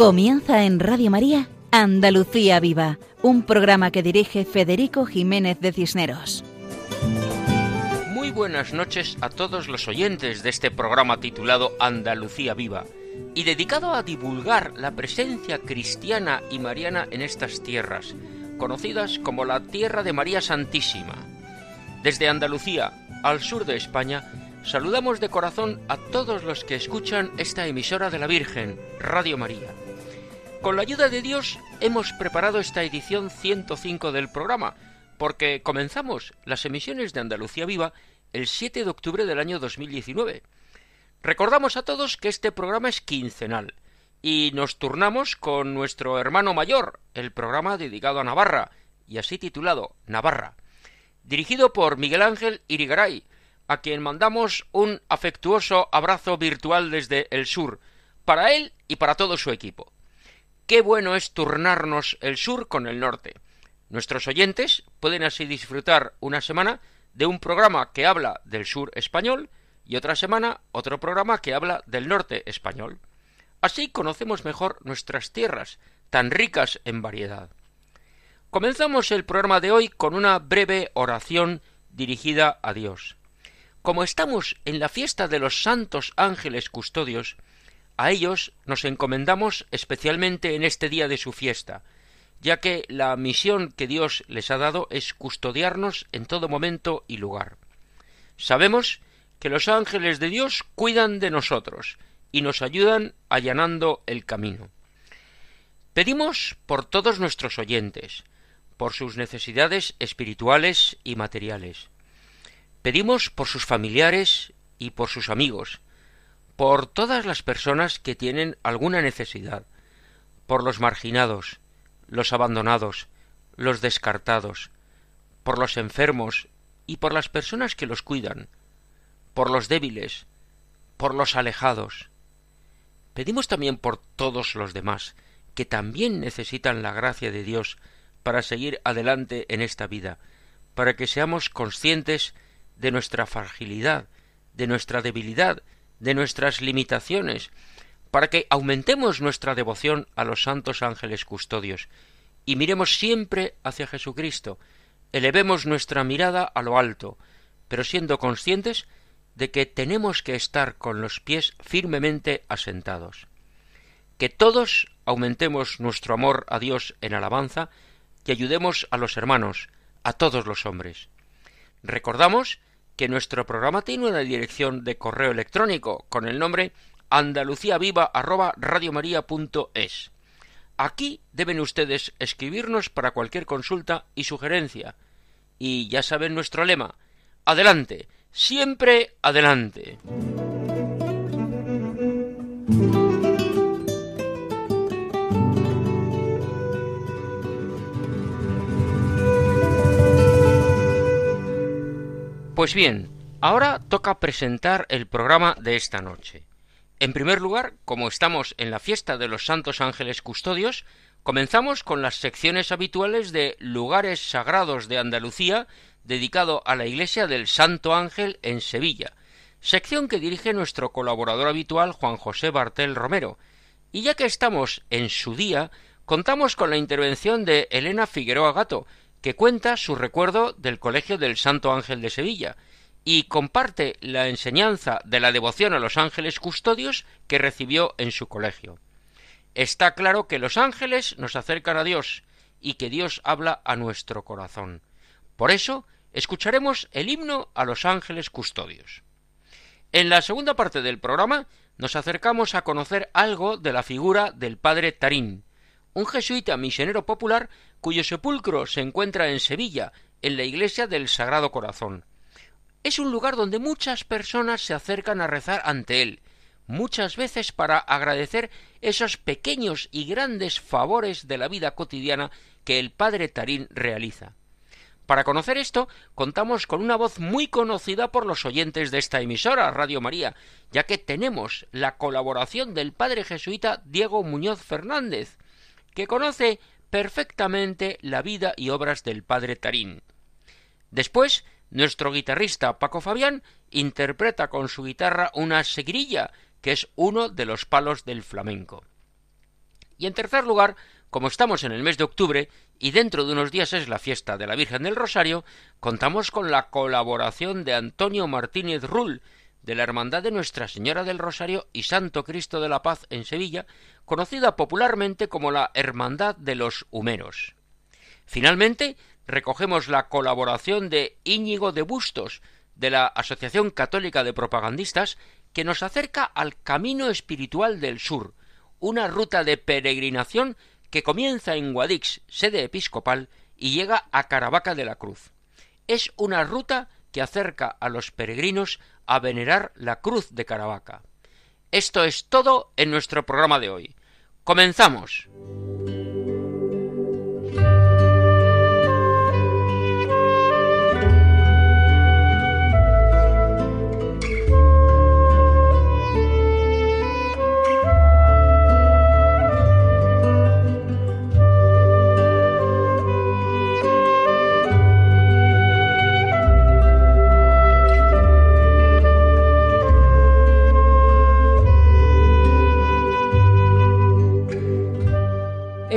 Comienza en Radio María Andalucía Viva, un programa que dirige Federico Jiménez de Cisneros. Muy buenas noches a todos los oyentes de este programa titulado Andalucía Viva y dedicado a divulgar la presencia cristiana y mariana en estas tierras, conocidas como la Tierra de María Santísima. Desde Andalucía, al sur de España, saludamos de corazón a todos los que escuchan esta emisora de la Virgen, Radio María. Con la ayuda de Dios hemos preparado esta edición 105 del programa, porque comenzamos las emisiones de Andalucía Viva el 7 de octubre del año 2019. Recordamos a todos que este programa es quincenal y nos turnamos con nuestro hermano mayor, el programa dedicado a Navarra, y así titulado Navarra, dirigido por Miguel Ángel Irigaray, a quien mandamos un afectuoso abrazo virtual desde el sur, para él y para todo su equipo. Qué bueno es turnarnos el sur con el norte. Nuestros oyentes pueden así disfrutar una semana de un programa que habla del sur español y otra semana otro programa que habla del norte español. Así conocemos mejor nuestras tierras, tan ricas en variedad. Comenzamos el programa de hoy con una breve oración dirigida a Dios. Como estamos en la fiesta de los santos ángeles custodios, a ellos nos encomendamos especialmente en este día de su fiesta, ya que la misión que Dios les ha dado es custodiarnos en todo momento y lugar. Sabemos que los ángeles de Dios cuidan de nosotros y nos ayudan allanando el camino. Pedimos por todos nuestros oyentes, por sus necesidades espirituales y materiales. Pedimos por sus familiares y por sus amigos, por todas las personas que tienen alguna necesidad, por los marginados, los abandonados, los descartados, por los enfermos y por las personas que los cuidan, por los débiles, por los alejados. Pedimos también por todos los demás, que también necesitan la gracia de Dios para seguir adelante en esta vida, para que seamos conscientes de nuestra fragilidad, de nuestra debilidad, de nuestras limitaciones, para que aumentemos nuestra devoción a los santos ángeles custodios y miremos siempre hacia Jesucristo, elevemos nuestra mirada a lo alto, pero siendo conscientes de que tenemos que estar con los pies firmemente asentados. Que todos aumentemos nuestro amor a Dios en alabanza y ayudemos a los hermanos, a todos los hombres. Recordamos que nuestro programa tiene una dirección de correo electrónico con el nombre andaluciaviva@radiomaria.es. Aquí deben ustedes escribirnos para cualquier consulta y sugerencia. Y ya saben nuestro lema. Adelante, siempre adelante. Pues bien, ahora toca presentar el programa de esta noche. En primer lugar, como estamos en la fiesta de los Santos Ángeles Custodios, comenzamos con las secciones habituales de Lugares Sagrados de Andalucía, dedicado a la Iglesia del Santo Ángel en Sevilla, sección que dirige nuestro colaborador habitual Juan José Bartel Romero. Y ya que estamos en su día, contamos con la intervención de Elena Figueroa Gato, que cuenta su recuerdo del Colegio del Santo Ángel de Sevilla y comparte la enseñanza de la devoción a los ángeles custodios que recibió en su colegio. Está claro que los ángeles nos acercan a Dios y que Dios habla a nuestro corazón. Por eso, escucharemos el himno a los ángeles custodios. En la segunda parte del programa nos acercamos a conocer algo de la figura del padre Tarín, un jesuita misionero popular cuyo sepulcro se encuentra en Sevilla, en la iglesia del Sagrado Corazón. Es un lugar donde muchas personas se acercan a rezar ante él, muchas veces para agradecer esos pequeños y grandes favores de la vida cotidiana que el padre Tarín realiza. Para conocer esto, contamos con una voz muy conocida por los oyentes de esta emisora, Radio María, ya que tenemos la colaboración del padre jesuita Diego Muñoz Fernández, que conoce perfectamente la vida y obras del padre Tarín. Después, nuestro guitarrista Paco Fabián interpreta con su guitarra una seguirilla, que es uno de los palos del flamenco. Y en tercer lugar, como estamos en el mes de octubre y dentro de unos días es la fiesta de la Virgen del Rosario, contamos con la colaboración de Antonio Martínez Rull, de la Hermandad de Nuestra Señora del Rosario y Santo Cristo de la Paz en Sevilla, conocida popularmente como la Hermandad de los Humeros. Finalmente, recogemos la colaboración de Íñigo de Bustos, de la Asociación Católica de Propagandistas, que nos acerca al Camino Espiritual del Sur, una ruta de peregrinación que comienza en Guadix, sede episcopal, y llega a Caravaca de la Cruz. Es una ruta que acerca a los peregrinos a venerar la cruz de Caravaca. Esto es todo en nuestro programa de hoy. Comenzamos.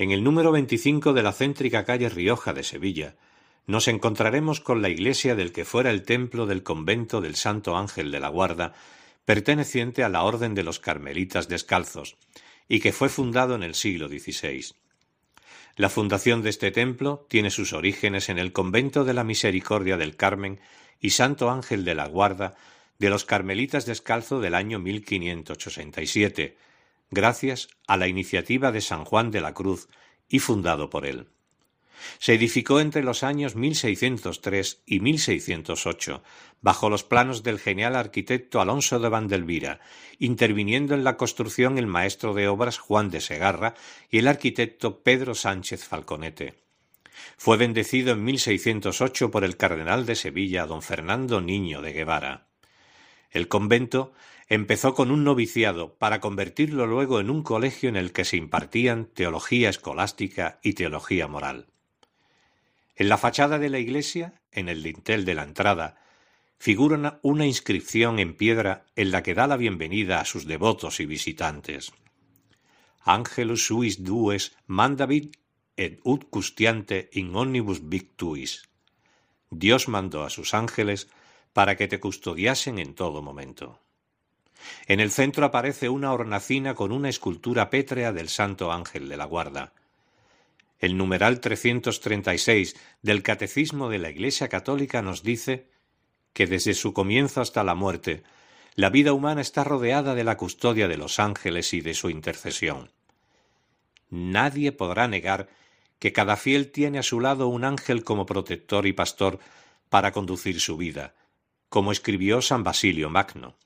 En el número 25 de la céntrica calle Rioja de Sevilla, nos encontraremos con la iglesia del que fuera el templo del convento del Santo Ángel de la Guarda, perteneciente a la Orden de los Carmelitas Descalzos, y que fue fundado en el siglo XVI. La fundación de este templo tiene sus orígenes en el convento de la Misericordia del Carmen y Santo Ángel de la Guarda de los Carmelitas Descalzo del año 1587, gracias a la iniciativa de San Juan de la Cruz y fundado por él. Se edificó entre los años 1603 y 1608, bajo los planos del genial arquitecto Alonso de Vandelvira, interviniendo en la construcción el maestro de obras Juan de Segarra y el arquitecto Pedro Sánchez Falconete. Fue bendecido en 1608 por el cardenal de Sevilla, don Fernando Niño de Guevara. El convento Empezó con un noviciado para convertirlo luego en un colegio en el que se impartían teología escolástica y teología moral. En la fachada de la iglesia, en el dintel de la entrada, figura una inscripción en piedra en la que da la bienvenida a sus devotos y visitantes. Angelus suis dues mandavit et ut custiante in omnibus victuis. Dios mandó a sus ángeles para que te custodiasen en todo momento. En el centro aparece una hornacina con una escultura pétrea del Santo Ángel de la Guarda. El numeral 336 del Catecismo de la Iglesia Católica nos dice que desde su comienzo hasta la muerte, la vida humana está rodeada de la custodia de los ángeles y de su intercesión. Nadie podrá negar que cada fiel tiene a su lado un ángel como protector y pastor para conducir su vida, como escribió San Basilio Magno.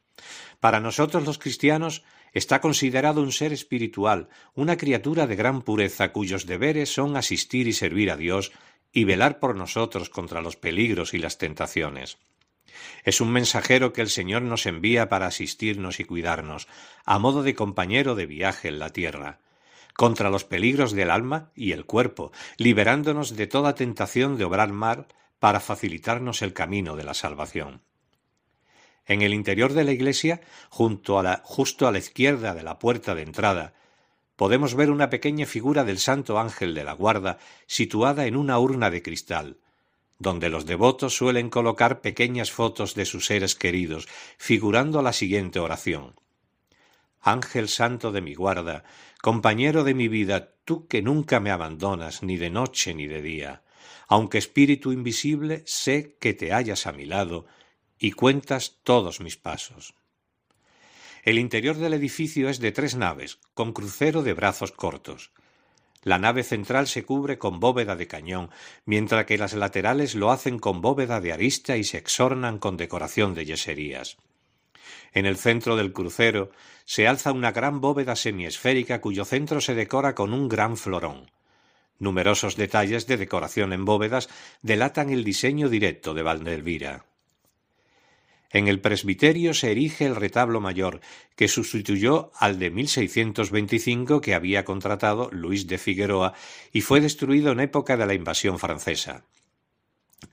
Para nosotros los cristianos está considerado un ser espiritual, una criatura de gran pureza cuyos deberes son asistir y servir a Dios y velar por nosotros contra los peligros y las tentaciones. Es un mensajero que el Señor nos envía para asistirnos y cuidarnos, a modo de compañero de viaje en la tierra, contra los peligros del alma y el cuerpo, liberándonos de toda tentación de obrar mal para facilitarnos el camino de la salvación. En el interior de la iglesia, junto a la, justo a la izquierda de la puerta de entrada, podemos ver una pequeña figura del Santo Ángel de la Guarda situada en una urna de cristal, donde los devotos suelen colocar pequeñas fotos de sus seres queridos, figurando la siguiente oración. Ángel Santo de mi guarda, compañero de mi vida, tú que nunca me abandonas ni de noche ni de día, aunque espíritu invisible sé que te hallas a mi lado, y cuentas todos mis pasos. El interior del edificio es de tres naves, con crucero de brazos cortos. La nave central se cubre con bóveda de cañón, mientras que las laterales lo hacen con bóveda de arista y se exornan con decoración de yeserías. En el centro del crucero se alza una gran bóveda semiesférica cuyo centro se decora con un gran florón. Numerosos detalles de decoración en bóvedas delatan el diseño directo de Valdelvira. En el presbiterio se erige el retablo mayor, que sustituyó al de 1625 que había contratado Luis de Figueroa y fue destruido en época de la invasión francesa.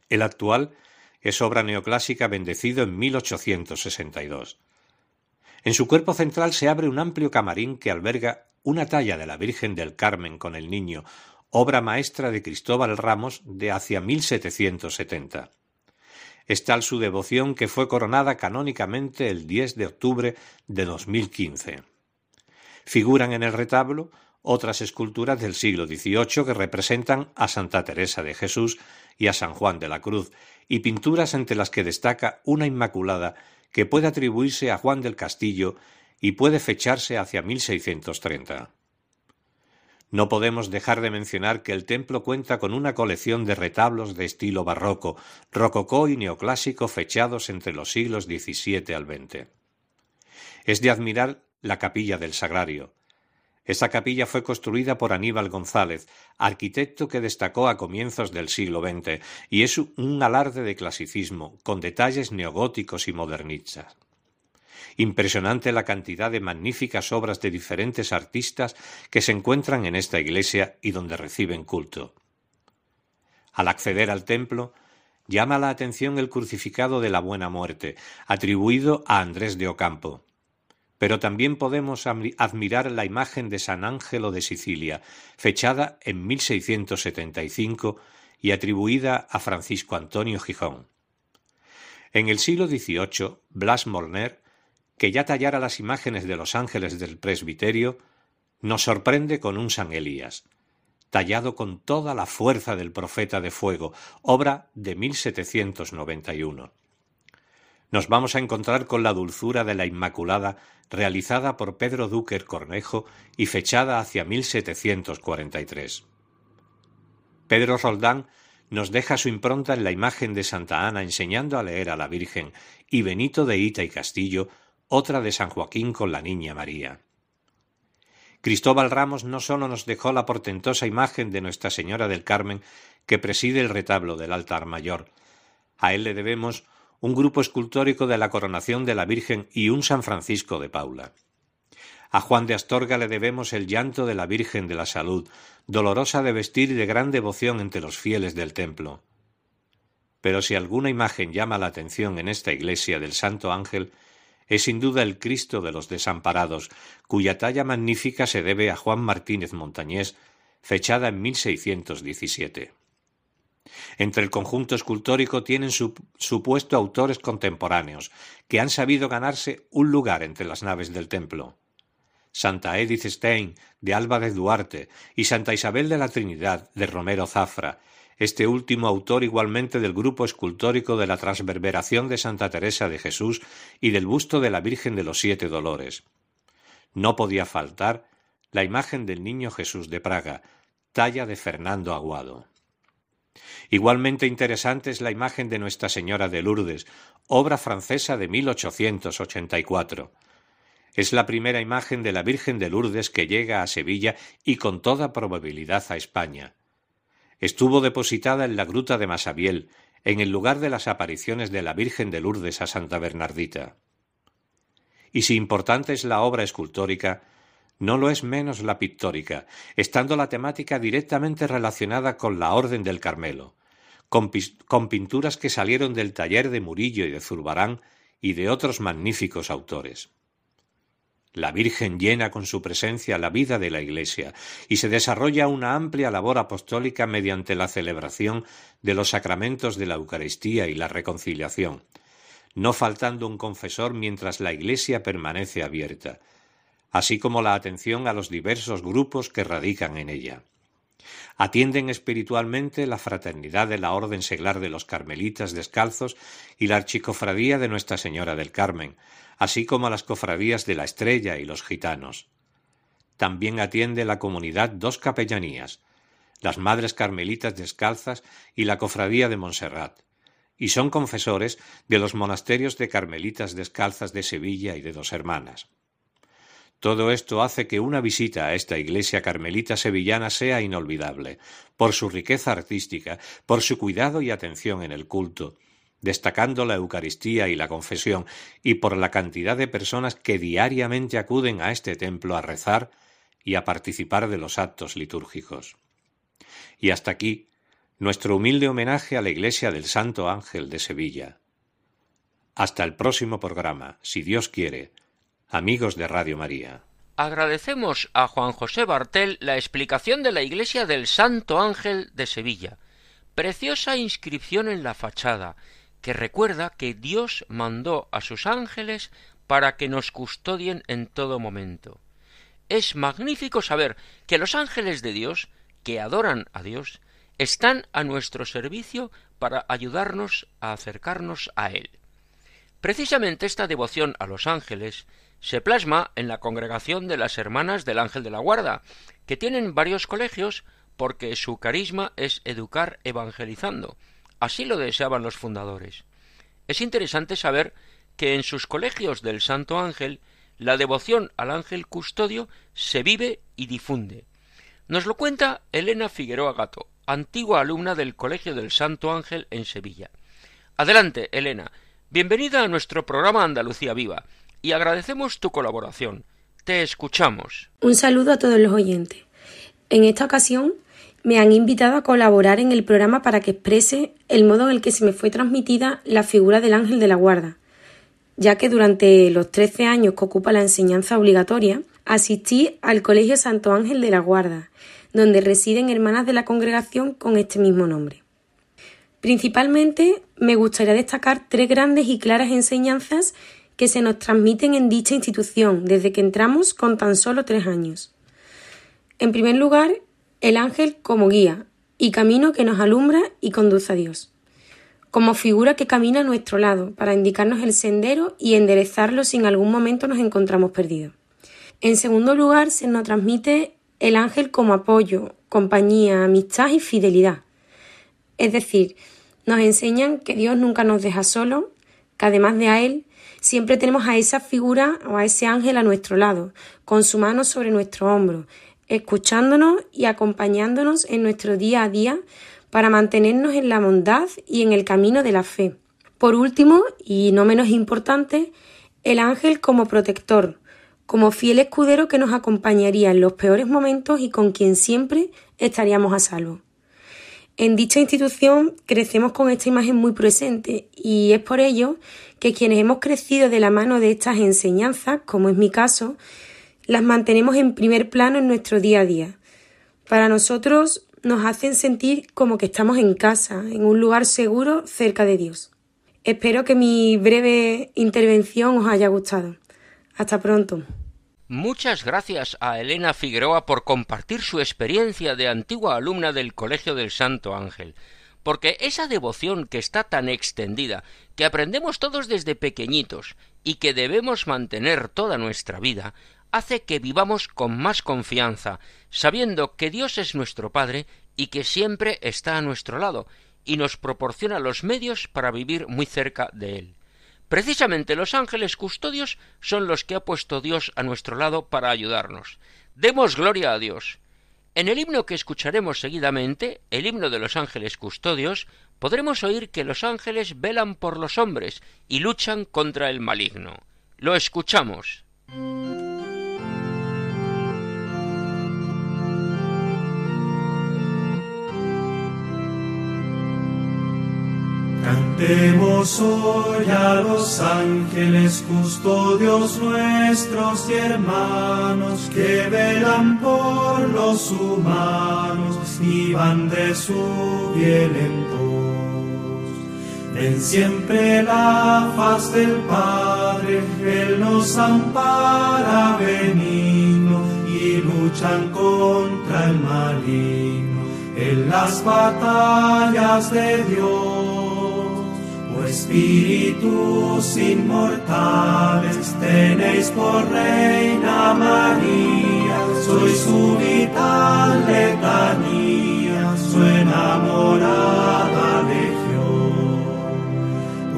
El actual es obra neoclásica bendecido en 1862. En su cuerpo central se abre un amplio camarín que alberga una talla de la Virgen del Carmen con el Niño, obra maestra de Cristóbal Ramos de hacia 1770. Es tal su devoción que fue coronada canónicamente el 10 de octubre de 2015. Figuran en el retablo otras esculturas del siglo XVIII que representan a Santa Teresa de Jesús y a San Juan de la Cruz, y pinturas entre las que destaca una Inmaculada que puede atribuirse a Juan del Castillo y puede fecharse hacia 1630. No podemos dejar de mencionar que el templo cuenta con una colección de retablos de estilo barroco, rococó y neoclásico fechados entre los siglos XVII al XX. Es de admirar la capilla del Sagrario. Esta capilla fue construida por Aníbal González, arquitecto que destacó a comienzos del siglo XX, y es un alarde de clasicismo, con detalles neogóticos y modernistas. Impresionante la cantidad de magníficas obras de diferentes artistas que se encuentran en esta iglesia y donde reciben culto. Al acceder al templo, llama la atención el crucificado de la Buena Muerte, atribuido a Andrés de Ocampo. Pero también podemos admirar la imagen de San Ángelo de Sicilia, fechada en 1675 y atribuida a Francisco Antonio Gijón. En el siglo XVIII, Blas Molner que ya tallara las imágenes de los ángeles del presbiterio, nos sorprende con un San Elías, tallado con toda la fuerza del profeta de fuego, obra de 1791. Nos vamos a encontrar con la dulzura de la Inmaculada, realizada por Pedro Duquer Cornejo y fechada hacia 1743. Pedro Roldán nos deja su impronta en la imagen de Santa Ana enseñando a leer a la Virgen y Benito de Ita y Castillo otra de San Joaquín con la Niña María. Cristóbal Ramos no sólo nos dejó la portentosa imagen de Nuestra Señora del Carmen que preside el retablo del altar mayor, a él le debemos un grupo escultórico de la coronación de la Virgen y un San Francisco de Paula. A Juan de Astorga le debemos el llanto de la Virgen de la Salud, dolorosa de vestir y de gran devoción entre los fieles del templo. Pero si alguna imagen llama la atención en esta iglesia del Santo Ángel, es sin duda el Cristo de los desamparados, cuya talla magnífica se debe a Juan Martínez Montañés, fechada en 1617. Entre el conjunto escultórico tienen su, puesto autores contemporáneos, que han sabido ganarse un lugar entre las naves del templo. Santa Edith Stein, de de Duarte, y Santa Isabel de la Trinidad, de Romero Zafra, este último autor igualmente del grupo escultórico de la Transverberación de Santa Teresa de Jesús y del busto de la Virgen de los Siete Dolores. No podía faltar la imagen del Niño Jesús de Praga, talla de Fernando Aguado. Igualmente interesante es la imagen de Nuestra Señora de Lourdes, obra francesa de 1884. Es la primera imagen de la Virgen de Lourdes que llega a Sevilla y con toda probabilidad a España estuvo depositada en la gruta de Masabiel, en el lugar de las apariciones de la Virgen de Lourdes a Santa Bernardita. Y si importante es la obra escultórica, no lo es menos la pictórica, estando la temática directamente relacionada con la Orden del Carmelo, con, con, pinturas que salieron del taller de Murillo y de Zurbarán y de otros magníficos autores. La Virgen llena con su presencia la vida de la Iglesia y se desarrolla una amplia labor apostólica mediante la celebración de los sacramentos de la Eucaristía y la reconciliación, no faltando un confesor mientras la Iglesia permanece abierta, así como la atención a los diversos grupos que radican en ella. Atienden espiritualmente la fraternidad de la Orden Seglar de los Carmelitas Descalzos y la Archicofradía de Nuestra Señora del Carmen, así como a las cofradías de la Estrella y los gitanos. También atiende la comunidad dos capellanías, las Madres Carmelitas Descalzas y la Cofradía de Montserrat, y son confesores de los monasterios de Carmelitas Descalzas de Sevilla y de Dos Hermanas. Todo esto hace que una visita a esta iglesia carmelita sevillana sea inolvidable, por su riqueza artística, por su cuidado y atención en el culto, destacando la Eucaristía y la confesión, y por la cantidad de personas que diariamente acuden a este templo a rezar y a participar de los actos litúrgicos. Y hasta aquí nuestro humilde homenaje a la Iglesia del Santo Ángel de Sevilla. Hasta el próximo programa, si Dios quiere, amigos de Radio María. Agradecemos a Juan José Bartel la explicación de la iglesia del Santo Ángel de Sevilla. Preciosa inscripción en la fachada, que recuerda que Dios mandó a sus ángeles para que nos custodien en todo momento. Es magnífico saber que los ángeles de Dios, que adoran a Dios, están a nuestro servicio para ayudarnos a acercarnos a Él. Precisamente esta devoción a los ángeles se plasma en la congregación de las Hermanas del Ángel de la Guarda, que tienen varios colegios porque su carisma es educar evangelizando. Así lo deseaban los fundadores. Es interesante saber que en sus colegios del Santo Ángel la devoción al ángel custodio se vive y difunde. Nos lo cuenta Elena Figueroa Gato, antigua alumna del Colegio del Santo Ángel en Sevilla. Adelante, Elena. Bienvenida a nuestro programa Andalucía Viva y agradecemos tu colaboración. Te escuchamos. Un saludo a todos los oyentes. En esta ocasión me han invitado a colaborar en el programa para que exprese el modo en el que se me fue transmitida la figura del ángel de la guarda, ya que durante los 13 años que ocupa la enseñanza obligatoria, asistí al Colegio Santo Ángel de la Guarda, donde residen hermanas de la congregación con este mismo nombre. Principalmente me gustaría destacar tres grandes y claras enseñanzas que se nos transmiten en dicha institución desde que entramos con tan solo tres años. En primer lugar, el ángel como guía y camino que nos alumbra y conduce a Dios, como figura que camina a nuestro lado para indicarnos el sendero y enderezarlo si en algún momento nos encontramos perdidos. En segundo lugar, se nos transmite el ángel como apoyo, compañía, amistad y fidelidad. Es decir, nos enseñan que Dios nunca nos deja solos, que además de a Él Siempre tenemos a esa figura o a ese ángel a nuestro lado, con su mano sobre nuestro hombro, escuchándonos y acompañándonos en nuestro día a día para mantenernos en la bondad y en el camino de la fe. Por último, y no menos importante, el ángel como protector, como fiel escudero que nos acompañaría en los peores momentos y con quien siempre estaríamos a salvo. En dicha institución crecemos con esta imagen muy presente y es por ello que quienes hemos crecido de la mano de estas enseñanzas, como es mi caso, las mantenemos en primer plano en nuestro día a día. Para nosotros nos hacen sentir como que estamos en casa, en un lugar seguro cerca de Dios. Espero que mi breve intervención os haya gustado. Hasta pronto. Muchas gracias a Elena Figueroa por compartir su experiencia de antigua alumna del Colegio del Santo Ángel, porque esa devoción que está tan extendida, que aprendemos todos desde pequeñitos y que debemos mantener toda nuestra vida, hace que vivamos con más confianza, sabiendo que Dios es nuestro Padre y que siempre está a nuestro lado, y nos proporciona los medios para vivir muy cerca de Él. Precisamente los ángeles custodios son los que ha puesto Dios a nuestro lado para ayudarnos. Demos gloria a Dios. En el himno que escucharemos seguidamente, el himno de los ángeles custodios, podremos oír que los ángeles velan por los hombres y luchan contra el maligno. Lo escuchamos. Cantemos hoy a los ángeles custodios nuestros y hermanos que velan por los humanos y van de su bien en pos. Ven siempre la faz del Padre, Él nos ampara benigno y luchan contra el maligno en las batallas de Dios espíritus inmortales, tenéis por Reina María, sois su vital letanía, su enamorada legión.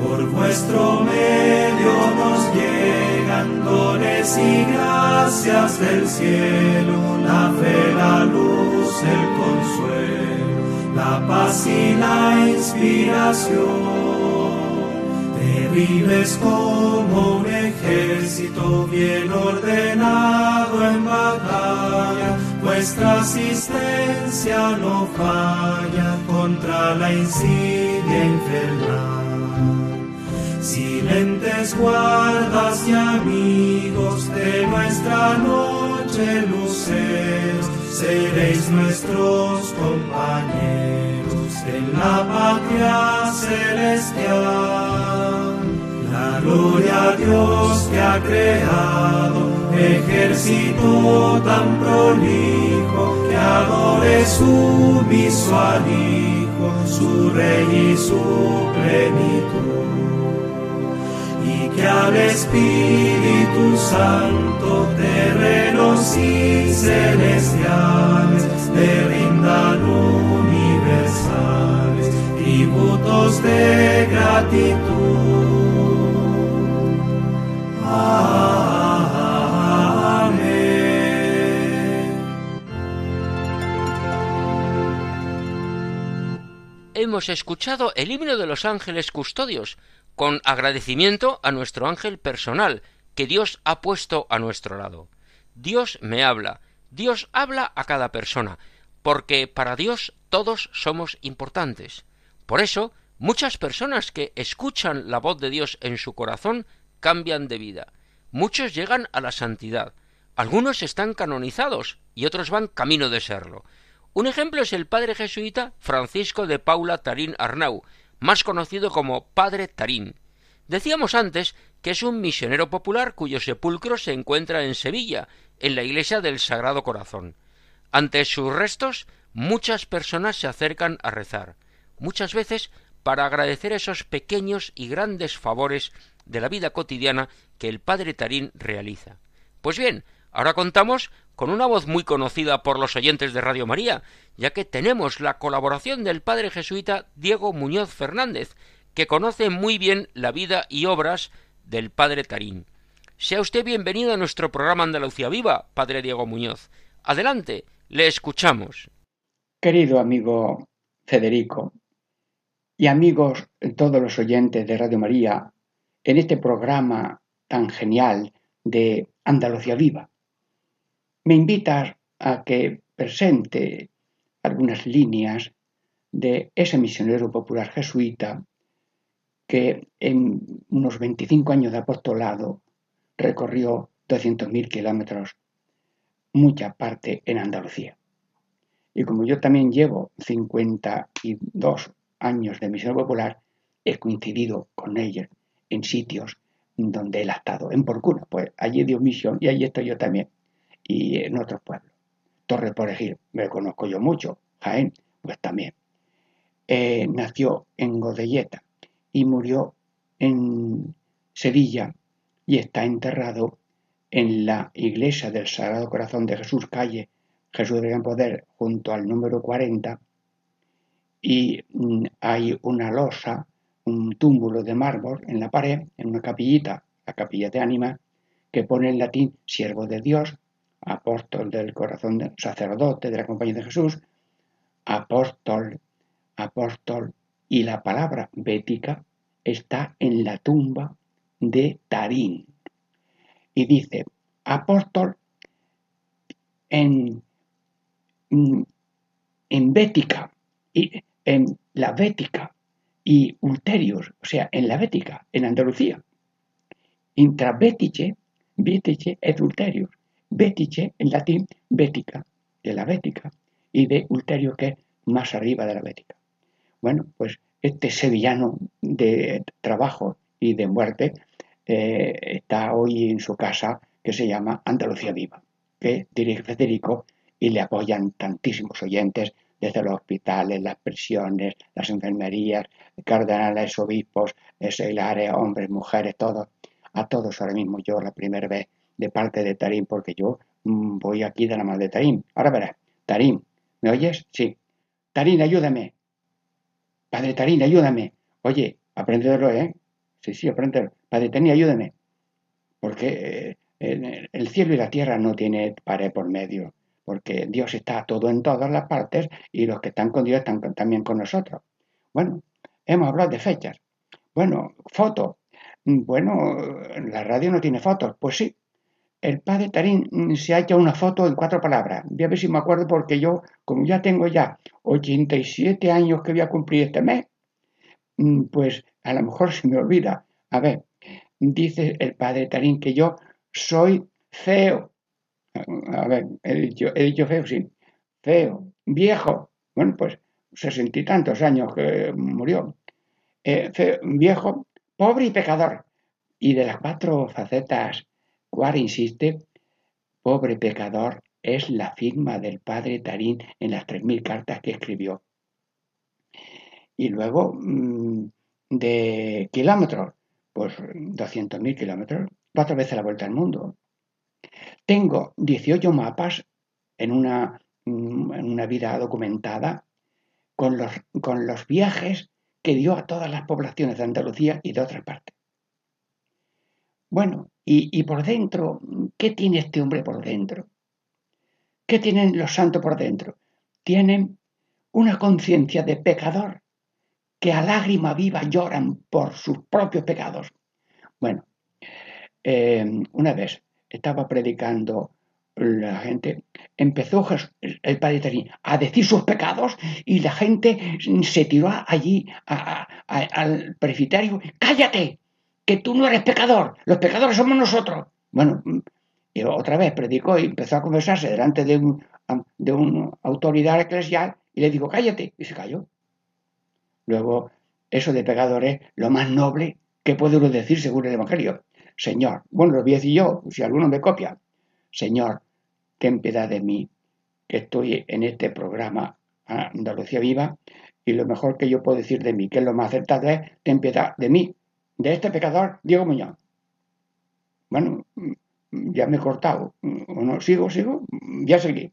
Por vuestro medio nos llegan dones y gracias gracias del cielo, la fe, la luz, el consuelo, la paz y la inspiración. Vives como un ejército bien ordenado en batalla, vuestra asistencia no falla contra la insidia infernal. Silentes guardas y amigos de nuestra noche luceros, seréis nuestros compañeros en la patria celestial. La gloria a Dios que ha creado ejército tan prolijo que adore su visual Hijo, su Rey y su plenitud que al Espíritu Santo terrenos y celestiales le rindan tributos de gratitud. Hemos escuchado el himno de los ángeles custodios, con agradecimiento a nuestro ángel personal que Dios ha puesto a nuestro lado. Dios me habla, Dios habla a cada persona, porque para Dios todos somos importantes. Por eso, muchas personas que escuchan la voz de Dios en su corazón cambian de vida. Muchos llegan a la santidad. Algunos están canonizados y otros van camino de serlo. Un ejemplo es el padre jesuita Francisco de Paula Tarín Arnau, más conocido como Padre Tarín. Decíamos antes que es un misionero popular cuyo sepulcro se encuentra en Sevilla, en la iglesia del Sagrado Corazón. Ante sus restos muchas personas se acercan a rezar, muchas veces para agradecer esos pequeños y grandes favores de la vida cotidiana que el Padre Tarín realiza. Pues bien, ahora contamos con una voz muy conocida por los oyentes de Radio María, ya que tenemos la colaboración del padre jesuita Diego Muñoz Fernández, que conoce muy bien la vida y obras del padre Tarín. Sea usted bienvenido a nuestro programa Andalucía Viva, padre Diego Muñoz. Adelante, le escuchamos. Querido amigo Federico y amigos todos los oyentes de Radio María, en este programa tan genial de Andalucía Viva me invitas a que presente algunas líneas de ese misionero popular jesuita que en unos 25 años de apostolado recorrió 200.000 kilómetros, mucha parte en Andalucía. Y como yo también llevo 52 años de misión popular, he coincidido con ella en sitios donde él ha estado. En Porcuna, pues allí dio misión y allí estoy yo también y en otros pueblos. Torre por Ejil, me conozco yo mucho, Jaén, pues también. Eh, nació en Godelleta y murió en Sevilla y está enterrado en la iglesia del Sagrado Corazón de Jesús, calle Jesús de Gran Poder, junto al número 40, y mm, hay una losa, un túmulo de mármol en la pared, en una capillita, la capilla de ánima, que pone en latín siervo de Dios, apóstol del corazón, de, sacerdote de la compañía de Jesús, apóstol, apóstol, y la palabra bética está en la tumba de Tarín. Y dice, apóstol en, en Bética, y en la Bética y Ulterius, o sea, en la Bética, en Andalucía. Intrabétice, Bétice et Ulterius Bétice, en latín, bética, de la bética, y de Ulterio, que es más arriba de la bética. Bueno, pues este sevillano de trabajo y de muerte eh, está hoy en su casa que se llama Andalucía Viva, que dirige Federico y le apoyan tantísimos oyentes desde los hospitales, las prisiones, las enfermerías, cardenales, obispos, seglares, hombres, mujeres, todos. A todos ahora mismo yo la primera vez de parte de Tarín, porque yo mm, voy aquí de la mano de Tarín. Ahora verás, Tarín, ¿me oyes? Sí. Tarín, ayúdame. Padre Tarín, ayúdame. Oye, apréndelo, ¿eh? Sí, sí, apréndelo. Padre Tarín, ayúdame. Porque el cielo y la tierra no tiene pared por medio, porque Dios está todo en todas las partes y los que están con Dios están también con nosotros. Bueno, hemos hablado de fechas. Bueno, fotos. Bueno, la radio no tiene fotos. Pues sí, el padre Tarín se ha hecho una foto en cuatro palabras. Voy a ver si me acuerdo porque yo, como ya tengo ya 87 años que voy a cumplir este mes, mm, pues a lo mejor se me olvida. A ver, dice el padre Tarín que yo soy feo. A ver, he dicho, feo, sí. Feo, viejo. Bueno, pues sesenta y tantos años que murió. Eh, feo, viejo, pobre y pecador. Y de las cuatro facetas, Cuar insiste, pobre pecador, es la firma del padre Tarín en las tres mil cartas que escribió. Y luego, mm, de kilómetros, pues 200.000 kilómetros, cuatro veces la vuelta al mundo. Tengo 18 mapas en una, mm, en una vida documentada con los, con los viajes que dio a todas las poblaciones de Andalucía y de otras partes. Bueno, y, y, por dentro, ¿qué tiene este hombre por dentro? ¿Qué tienen los santos por dentro? Tienen una conciencia de pecador, que a lágrima viva lloran por sus propios pecados. Bueno, eh, una vez estaba predicando la gente, empezó el padre Tarín a decir sus pecados y la gente se tiró allí al presbiterio, cállate, que tú no eres pecador, los pecadores somos nosotros. Bueno, y otra vez predicó y empezó a conversarse delante de, un, de una autoridad eclesial y le dijo, cállate, y se cayó. Luego, eso de pecador es lo más noble que puede uno decir según el Evangelio. Señor, bueno, lo voy a decir yo, si alguno me copia. Señor, ten piedad de mí, que estoy en este programa Andalucía Viva, y lo mejor que yo puedo decir de mí, que es lo más acertado, es ten piedad de mí, de este pecador, Diego Muñoz. Bueno, ya me he cortado. ¿O no? ¿Sigo, sigo? Ya seguí.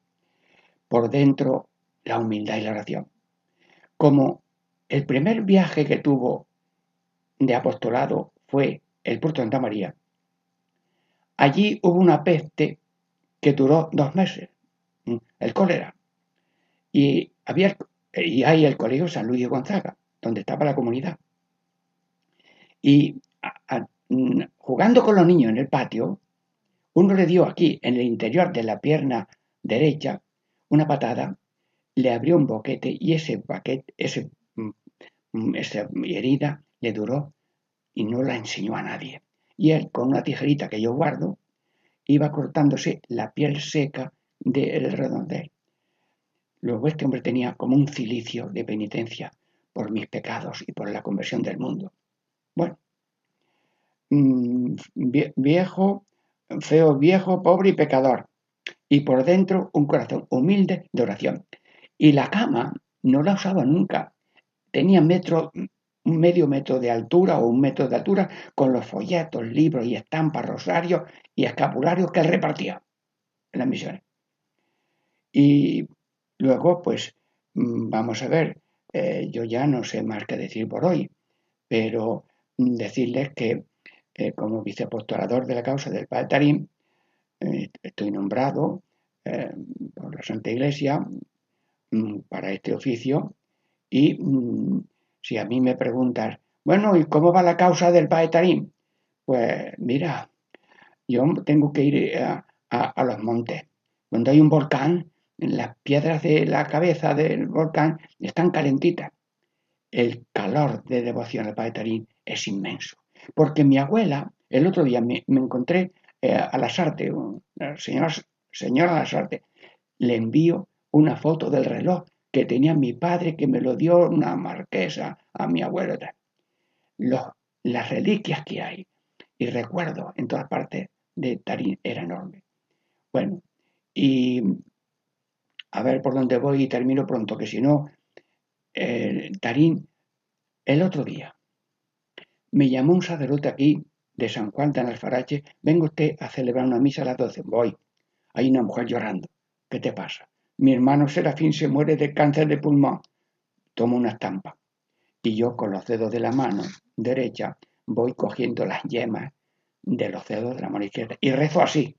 Por dentro, la humildad y la oración. Como el primer viaje que tuvo de apostolado fue el puerto de Santa María. Allí hubo una peste que duró dos meses, el cólera. Y, había, y hay el colegio San Luis de Gonzaga, donde estaba la comunidad. Y jugando con los niños en el patio, uno le dio aquí, en el interior de la pierna derecha, una patada, le abrió un boquete y ese boquete, ese esa herida le duró y no la enseñó a nadie. Y él, con una tijerita que yo guardo, iba cortándose la piel seca del redondel. Luego este hombre tenía como un cilicio de penitencia por mis pecados y por la conversión del mundo. Bueno, mm, viejo, feo viejo, pobre y pecador. Y por dentro un corazón humilde de oración. Y la cama no la usaba nunca tenía metro, un medio metro de altura o un metro de altura con los folletos, libros y estampas, rosarios y escapularios que repartía en las misiones. Y luego, pues, mm, vamos a ver, eh, yo ya no sé más que decir por hoy, pero mm, decirles que eh, como viceapostolador de la causa del Padre Tarim, eh, estoy nombrado por la Santa Iglesia mm, para este oficio y si a mí me preguntas, bueno, ¿y cómo va la causa del Paetarín? Pues mira, yo tengo que ir eh, a, los montes. Cuando hay un volcán, las piedras de la cabeza del volcán están calentitas. El calor de devoción al Paetarín es inmenso. Porque mi abuela, el otro día me, encontré eh, a las artes, señora, señora Lasarte, le envío una foto del reloj que tenía mi padre, que me lo dio una marquesa a mi abuelo. las reliquias que hay y recuerdo en todas partes de Tarín era enorme. Bueno, y a ver por dónde voy y termino pronto, que si no, Tarín, el otro día, me llamó un sacerdote aquí de San Juan de Alfarache, venga usted a celebrar una misa a las 12, voy. Hay una mujer llorando, ¿qué te pasa? Mi hermano Serafín se muere de cáncer de pulmón. Tomo una estampa y yo con los dedos de la mano derecha voy cogiendo las yemas de los dedos de la mano izquierda. Y rezo así.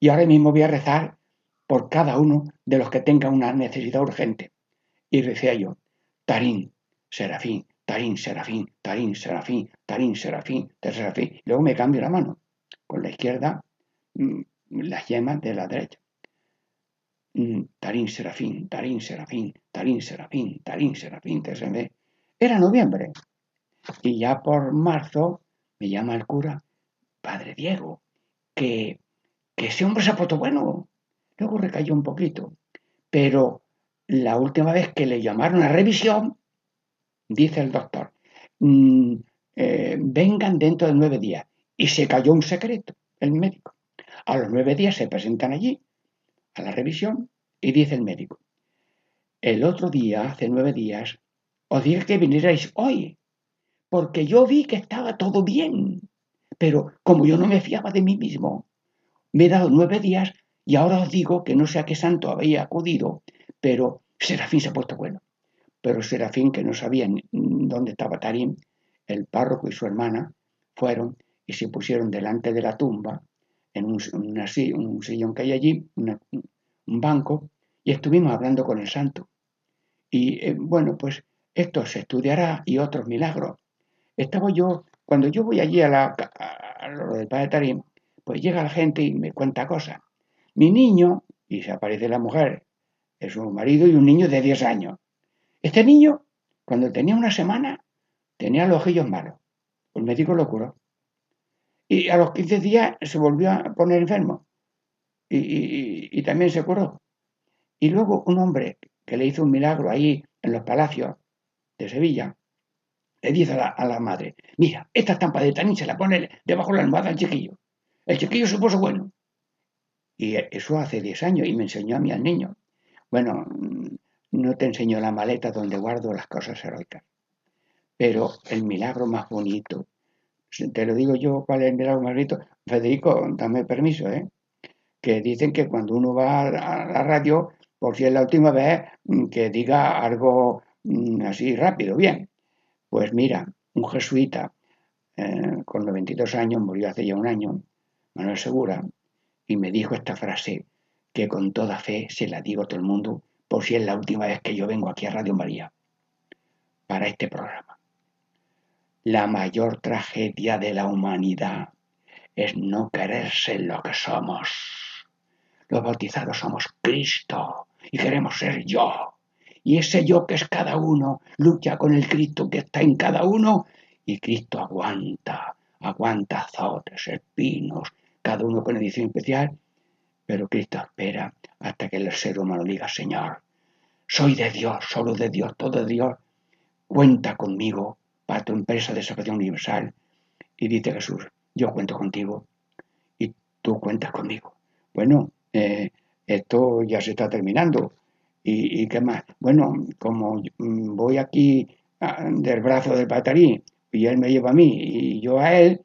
Y ahora mismo voy a rezar por cada uno de los que tengan una necesidad urgente. Y decía yo, Tarín, Serafín, Tarín, Serafín, Tarín, Serafín, Tarín, Serafín, Serafín. Luego me cambio la mano. Con la izquierda, mm, las yemas de la derecha. Tarín, Serafín, Tarín, Serafín, Tarín, Serafín, Tarín, Serafín, Serafín. Era noviembre. Y ya por marzo me llama el cura, Padre Diego, que, que ese hombre se ha puesto bueno. Luego recayó un poquito. Pero la última vez que le llamaron a revisión, dice el doctor, mm, eh, vengan dentro de nueve días. Y se cayó un secreto, el médico. A los nueve días se presentan allí, a la revisión, y dice el médico, el otro día, hace nueve días, os dije que vinierais hoy, porque yo vi que estaba todo bien. Pero como yo no me fiaba de mí mismo, me he dado nueve días y ahora os digo que no sé a qué santo había acudido, pero Serafín se ha puesto bueno. Pero Serafín, que no sabía dónde estaba Tarín, el párroco y su hermana fueron y se pusieron delante de la tumba, en un, un sillón que hay allí, un banco, y estuvimos hablando con el santo. Y eh, bueno, pues esto se estudiará y otros milagros. Estaba yo, cuando yo voy allí a, la, a lo del padre Tarín, pues llega la gente y me cuenta cosas. Mi niño, y se aparece la mujer, es su marido y un niño de 10 años. Este niño, cuando tenía una semana, tenía los ojillos malos. El médico lo curó. Y a los 15 días se volvió a poner enfermo. Y, también se curó. Y luego un hombre que le hizo un milagro ahí en los palacios de Sevilla, le dice a la, madre, mira, esta estampa de tanín se la pone debajo de la almohada al chiquillo. El chiquillo se puso bueno. Y eso hace 10 años y me enseñó a mí al niño. Bueno, no te enseño la maleta donde guardo las cosas heroicas. Pero el milagro más bonito, te lo digo yo, ¿cuál es milagro más bonito? Federico, dame permiso, ¿eh? Que dicen que cuando uno va a la radio, por si es la última vez, mm, que diga algo mm, así rápido, bien. Pues mira, un jesuita eh, con 92 años, murió hace ya un año, Manuel Segura, y me dijo esta frase que con toda fe se la digo a todo el mundo por si es la última vez que yo vengo aquí a Radio María para este programa. La mayor tragedia de la humanidad es no querer ser lo que somos. Los bautizados somos Cristo y queremos ser yo. Y ese yo que es cada uno lucha con el Cristo que está en cada uno y Cristo aguanta, aguanta azotes, espinos, cada uno con edición especial, pero Cristo espera hasta que el ser humano diga, Señor, soy de Dios, solo de Dios, todo de Dios, cuenta conmigo para tu empresa de salvación universal. Y dice Jesús, yo cuento contigo y tú cuentas conmigo. Bueno, eh, esto ya se está terminando. ¿Y, qué más? Bueno, como voy aquí ah, del brazo del patarín y él me lleva a mí y yo a él,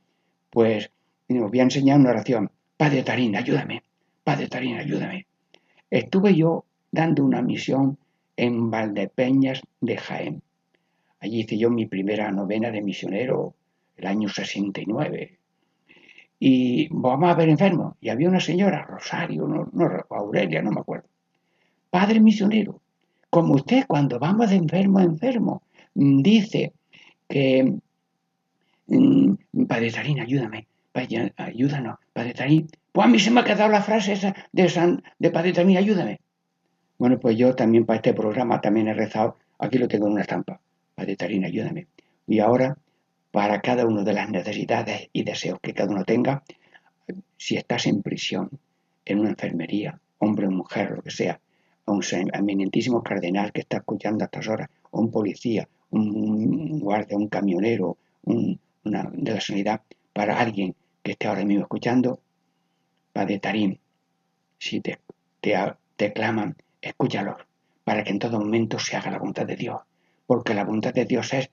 pues os voy a enseñar una oración. Padre Tarín, ayúdame. Padre Tarín, ayúdame. Estuve yo dando una misión en Valdepeñas de Jaén. Allí hice yo mi primera novena de misionero el año 69. Y vamos a ver enfermos. Y había una señora, Rosario, no, Aurelia, no me acuerdo. Padre misionero, como usted cuando vamos de enfermo a enfermo, dice que, mm, Padre Tarín, ayúdame, ayúdanos, Padre Tarín, pues a mí se me ha quedado la frase esa de, San, de Padre Tarín, ayúdame. Bueno, pues yo también para este programa también he rezado, aquí lo tengo en una estampa, Padre Tarín, ayúdame. Y ahora, para cada uno de las necesidades y deseos que cada uno tenga, si estás en prisión, en una enfermería, hombre o mujer, lo que sea, un eminentísimo cardenal que está escuchando a estas horas, o un policía, un guardia, un camionero, una, de la sanidad, para alguien que esté ahora mismo escuchando, Padre Tarín, si te, te, claman, escúchalos, para que en todo momento se haga la voluntad de Dios, porque la voluntad de Dios es,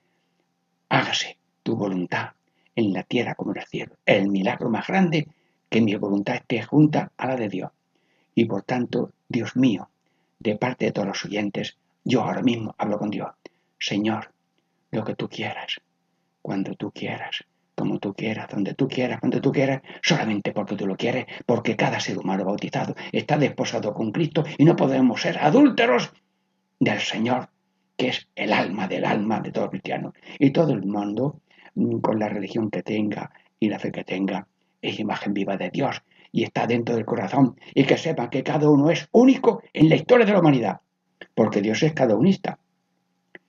hágase tu voluntad en la tierra como en el cielo. El milagro más grande que mi voluntad esté junta a la de Dios. Y por tanto, Dios mío, de parte de todos los oyentes, yo ahora mismo hablo con Dios. Señor, lo que tú quieras, cuando tú quieras, como tú quieras, donde tú quieras, cuando tú quieras, solamente porque tú lo quieres, porque cada ser humano bautizado está desposado con Cristo y no podemos ser adúlteros del Señor, que es el alma del alma de todo cristiano. Y todo el mundo, mm, con la religión que tenga y la fe que tenga, es imagen viva de Dios y está dentro del corazón. Y que sepa que cada uno es único en la historia de la humanidad, porque Dios es cada unista.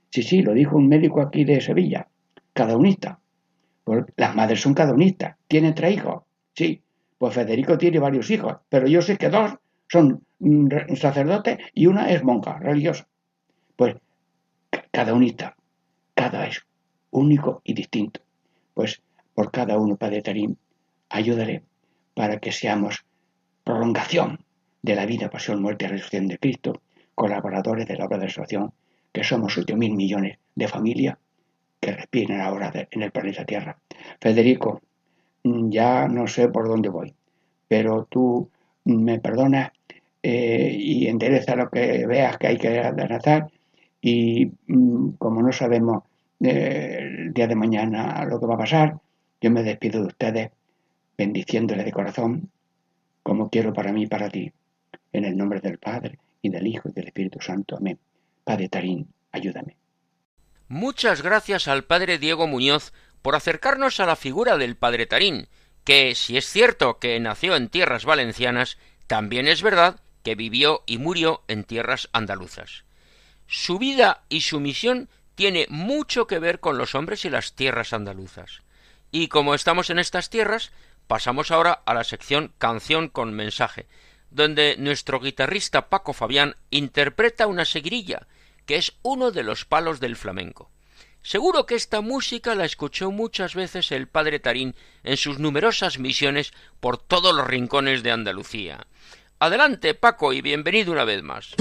Sí, sí, lo dijo un médico aquí de Sevilla, cada unista. Pues las madres son cada unistas. ¿Tienen tres hijos? Sí. Pues Federico tiene varios hijos, pero yo sé que dos son mm, sacerdotes y una es monja religiosa. Pues cada unista, cada es único y distinto. Pues por cada uno, Padre Tarín, ayudaré para que seamos prolongación de la vida, pasión, muerte y resurrección de Cristo, colaboradores de la obra de resurrección, que somos 8.000 mil millones de familias que respiren ahora en el planeta Tierra. Federico, mm, ya no sé por dónde voy, pero tú me perdonas eh, y endereza lo que veas que hay que adelazar y mm, como no sabemos eh, el día de mañana lo que va a pasar, yo me despido de ustedes bendiciéndole de corazón, como quiero para mí y para ti, en el nombre del Padre y del Hijo y del Espíritu Santo. Amén. Padre Tarín, ayúdame. Muchas gracias al Padre Diego Muñoz por acercarnos a la figura del Padre Tarín, que, si es cierto que nació en tierras valencianas, también es verdad que vivió y murió en tierras andaluzas. Su vida y su misión tiene mucho que ver con los hombres y las tierras andaluzas. Y como estamos en estas tierras, Pasamos ahora a la sección Canción con mensaje, donde nuestro guitarrista Paco Fabián interpreta una seguirilla, que es uno de los palos del flamenco. Seguro que esta música la escuchó muchas veces el padre Tarín en sus numerosas misiones por todos los rincones de Andalucía. Adelante, Paco, y bienvenido una vez más.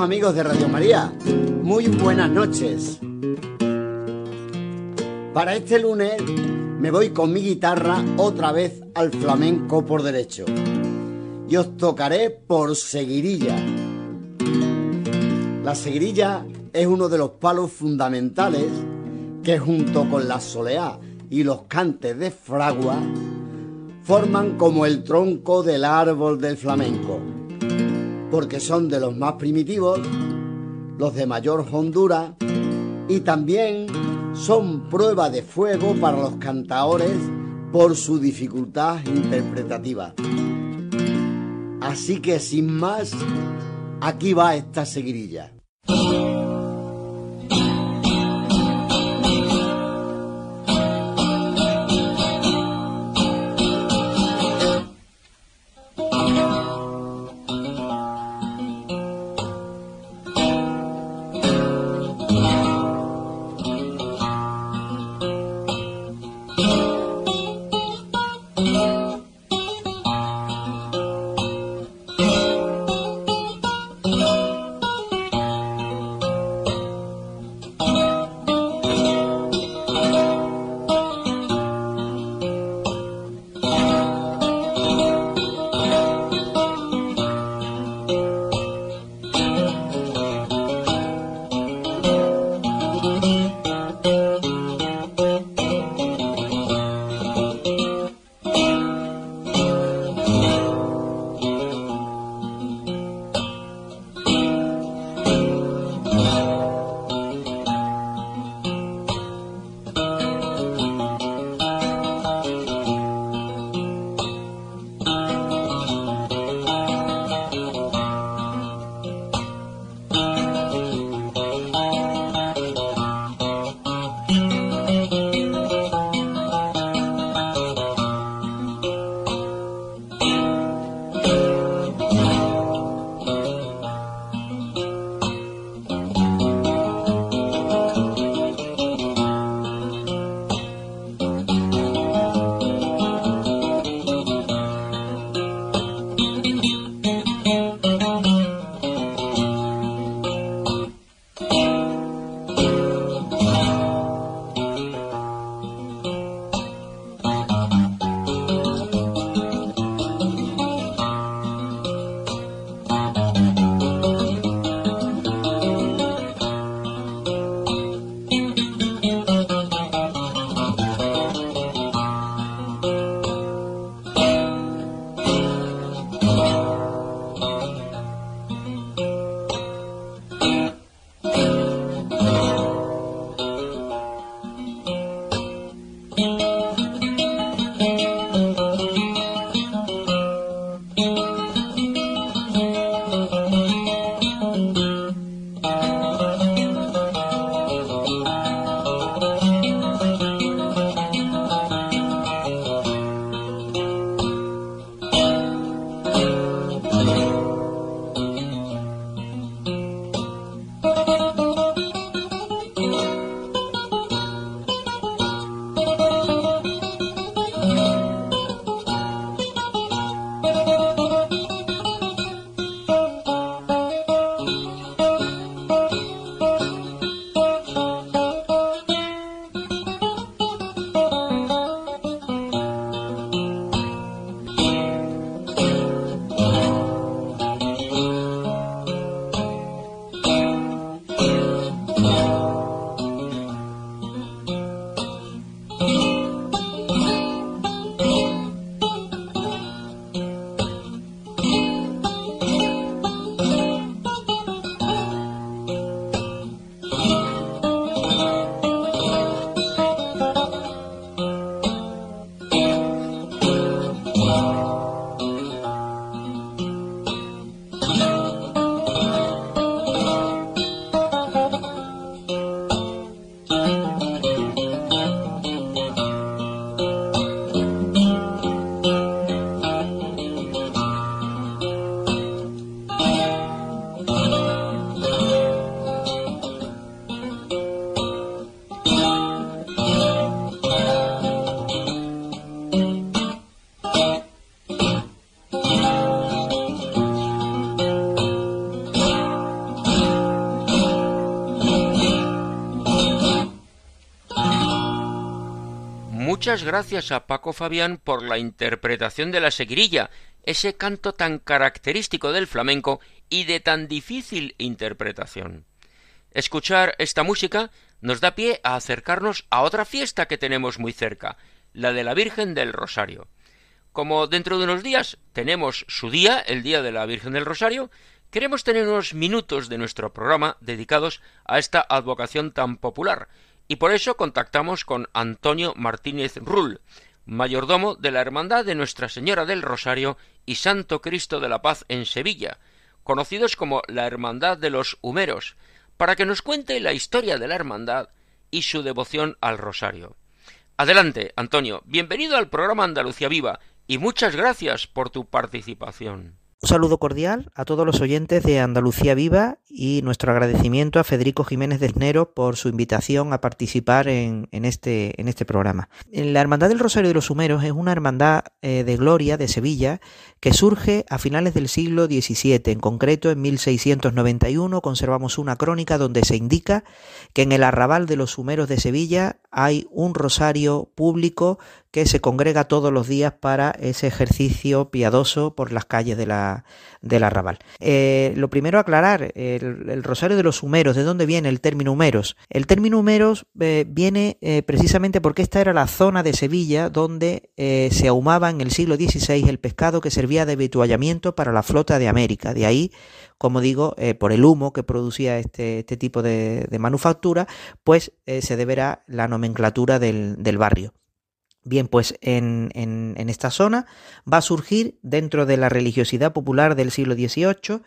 Amigos de Radio María, muy buenas noches. Para este lunes me voy con mi guitarra otra vez al flamenco por derecho y os tocaré por seguirilla. La seguirilla es uno de los palos fundamentales que junto con la soleá y los cantes de fragua forman como el tronco del árbol del flamenco porque son de los más primitivos, los de mayor hondura y también son prueba de fuego para los cantaores por su dificultad interpretativa. Así que sin más, aquí va esta seguirilla. Gracias a Paco Fabián por la interpretación de la seguirilla, ese canto tan característico del flamenco y de tan difícil interpretación. Escuchar esta música nos da pie a acercarnos a otra fiesta que tenemos muy cerca, la de la Virgen del Rosario. Como dentro de unos días tenemos su día, el Día de la Virgen del Rosario, queremos tener unos minutos de nuestro programa dedicados a esta advocación tan popular, y por eso contactamos con Antonio Martínez Rull, mayordomo de la Hermandad de Nuestra Señora del Rosario y Santo Cristo de la Paz en Sevilla, conocidos como la Hermandad de los Humeros, para que nos cuente la historia de la Hermandad y su devoción al Rosario. Adelante, Antonio, bienvenido al programa Andalucía Viva y muchas gracias por tu participación. Un saludo cordial a todos los oyentes de Andalucía Viva y nuestro agradecimiento a Federico Jiménez Desnero por su invitación a participar en, este, en este programa. La Hermandad del Rosario de los Sumeros es una hermandad eh, de gloria de Sevilla que surge a finales del siglo XVII. En concreto, en 1691 conservamos una crónica donde se indica que en el arrabal de los Sumeros de Sevilla hay un rosario público que se congrega todos los días para ese ejercicio piadoso por las calles de la, del arrabal. Eh, lo primero aclarar, el, rosario de los humeros, ¿de dónde viene el término humeros? El término humeros eh, viene eh, precisamente porque esta era la zona de Sevilla donde se ahumaba en el siglo XVI el pescado que servía de habituallamiento para la flota de América. De ahí como digo, por el humo que producía este, este tipo de, manufactura, pues se deberá la nomenclatura del, barrio. Bien, pues en, en, esta zona va a surgir dentro de la religiosidad popular del siglo XVIII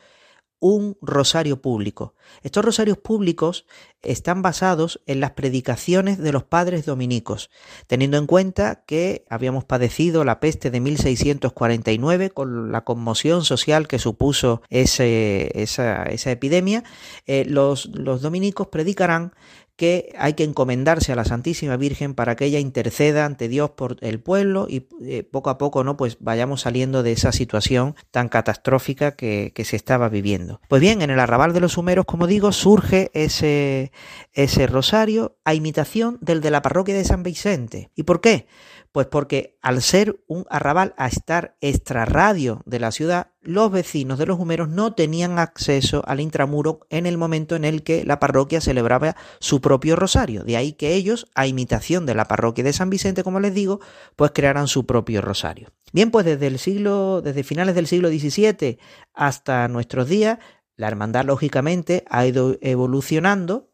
un rosario público. Estos rosarios públicos están basados en las predicaciones de los padres dominicos, teniendo en cuenta que habíamos padecido la peste de 1649 con la conmoción social que supuso ese, esa, esa, epidemia, eh, los, los dominicos predicarán que hay que encomendarse a la Santísima Virgen para que ella interceda ante Dios por el pueblo y eh, poco a poco no pues vayamos saliendo de esa situación tan catastrófica que, que, se estaba viviendo. Pues bien, en el arrabal de los Sumeros, como digo, surge ese, ese rosario a imitación del de la parroquia de San Vicente. ¿Y por qué? Pues porque al ser un arrabal a estar extrarradio de la ciudad, los vecinos de los humeros no tenían acceso al intramuro en el momento en el que la parroquia celebraba su propio rosario. De ahí que ellos, a imitación de la parroquia de San Vicente, como les digo, pues crearan su propio rosario. Bien, pues desde el siglo, desde finales del siglo XVII hasta nuestros días, la hermandad lógicamente ha ido evolucionando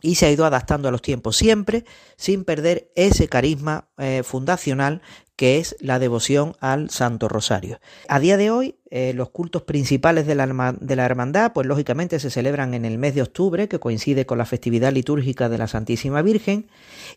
y se ha ido adaptando a los tiempos, siempre sin perder ese carisma eh, fundacional que es la devoción al Santo Rosario. A día de hoy, eh, los cultos principales de la, de la, hermandad, pues lógicamente se celebran en el mes de octubre, que coincide con la festividad litúrgica de la Santísima Virgen,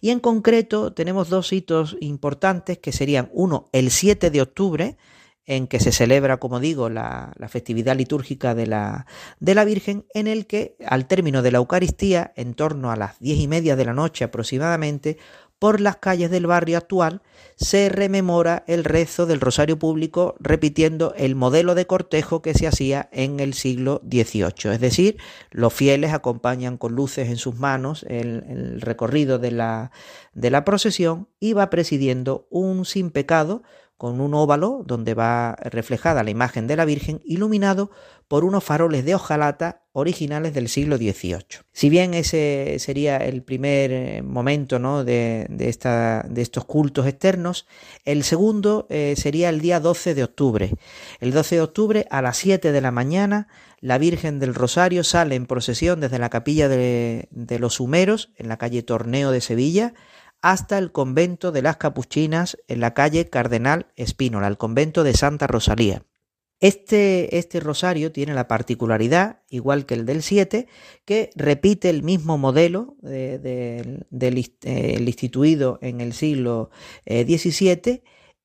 y en concreto tenemos dos hitos importantes que serían uno, el 7 de octubre, en que se celebra, como digo, la, festividad litúrgica de la, de la, Virgen, en el que al término de la Eucaristía, en torno a las diez y media de la noche aproximadamente, por las calles del barrio actual se rememora el rezo del rosario público repitiendo el modelo de cortejo que se hacía en el siglo XVIII. Es decir, los fieles acompañan con luces en sus manos el, el recorrido de la, de la procesión y va presidiendo un sin pecado con un óvalo donde va reflejada la imagen de la Virgen iluminado por unos faroles de hojalata originales del siglo XVIII. Si bien ese sería el primer eh, momento ¿no? de, de, estos cultos externos, el segundo eh, sería el día 12 de octubre. El 12 de octubre a las 7 de la mañana la Virgen del Rosario sale en procesión desde la capilla de, de los Humeros en la calle Torneo de Sevilla hasta el convento de las Capuchinas en la calle Cardenal Espínola, el convento de Santa Rosalía. Este, este, rosario tiene la particularidad, igual que el del 7, que repite el mismo modelo del eh, instituido en el siglo XVII eh,